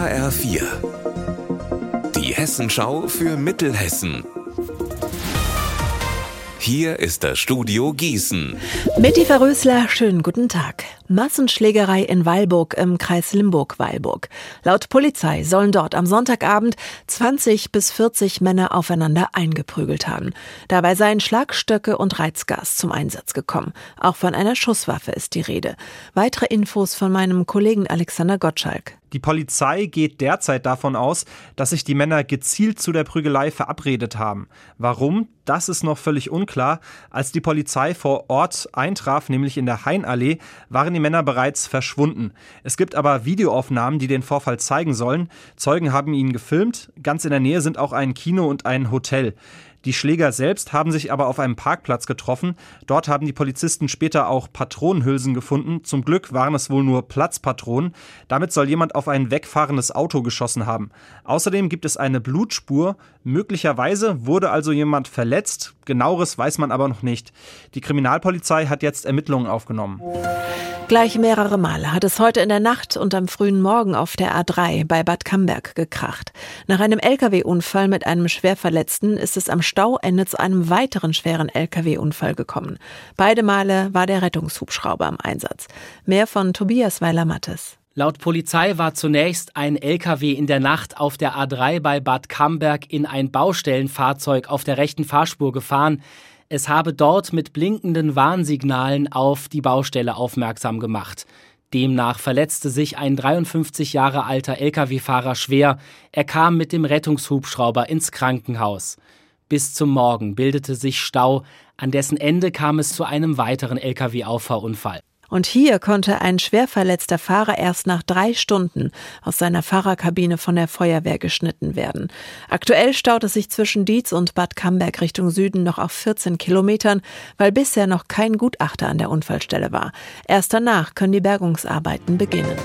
HR4. Die Hessenschau für Mittelhessen. Hier ist das Studio Gießen. Mitty Verrösler, schönen guten Tag. Massenschlägerei in Weilburg im Kreis Limburg-Weilburg. Laut Polizei sollen dort am Sonntagabend 20 bis 40 Männer aufeinander eingeprügelt haben. Dabei seien Schlagstöcke und Reizgas zum Einsatz gekommen. Auch von einer Schusswaffe ist die Rede. Weitere Infos von meinem Kollegen Alexander Gottschalk. Die Polizei geht derzeit davon aus, dass sich die Männer gezielt zu der Prügelei verabredet haben. Warum? Das ist noch völlig unklar. Als die Polizei vor Ort eintraf, nämlich in der Hainallee, waren die Männer bereits verschwunden. Es gibt aber Videoaufnahmen, die den Vorfall zeigen sollen. Zeugen haben ihn gefilmt. Ganz in der Nähe sind auch ein Kino und ein Hotel. Die Schläger selbst haben sich aber auf einem Parkplatz getroffen. Dort haben die Polizisten später auch Patronenhülsen gefunden. Zum Glück waren es wohl nur Platzpatronen. Damit soll jemand auf ein wegfahrendes Auto geschossen haben. Außerdem gibt es eine Blutspur. Möglicherweise wurde also jemand verletzt. Genaueres weiß man aber noch nicht. Die Kriminalpolizei hat jetzt Ermittlungen aufgenommen. Gleich mehrere Male hat es heute in der Nacht und am frühen Morgen auf der A3 bei Bad Camberg gekracht. Nach einem Lkw-Unfall mit einem Schwerverletzten ist es am Stauende zu einem weiteren schweren Lkw-Unfall gekommen. Beide Male war der Rettungshubschrauber im Einsatz. Mehr von Tobias Weiler-Mattes. Laut Polizei war zunächst ein LKW in der Nacht auf der A3 bei Bad Camberg in ein Baustellenfahrzeug auf der rechten Fahrspur gefahren. Es habe dort mit blinkenden Warnsignalen auf die Baustelle aufmerksam gemacht. Demnach verletzte sich ein 53 Jahre alter Lkw-Fahrer schwer. Er kam mit dem Rettungshubschrauber ins Krankenhaus. Bis zum Morgen bildete sich Stau, an dessen Ende kam es zu einem weiteren Lkw-Auffahrunfall. Und hier konnte ein schwer verletzter Fahrer erst nach drei Stunden aus seiner Fahrerkabine von der Feuerwehr geschnitten werden. Aktuell staut es sich zwischen Dietz und Bad Camberg Richtung Süden noch auf 14 Kilometern, weil bisher noch kein Gutachter an der Unfallstelle war. Erst danach können die Bergungsarbeiten beginnen.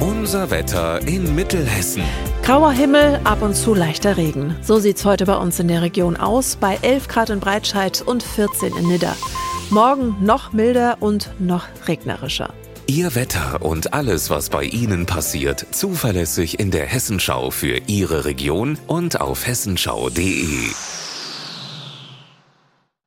Unser Wetter in Mittelhessen. Grauer Himmel, ab und zu leichter Regen. So sieht's heute bei uns in der Region aus, bei 11 Grad in Breitscheid und 14 in Nidda. Morgen noch milder und noch regnerischer. Ihr Wetter und alles, was bei Ihnen passiert, zuverlässig in der Hessenschau für Ihre Region und auf hessenschau.de.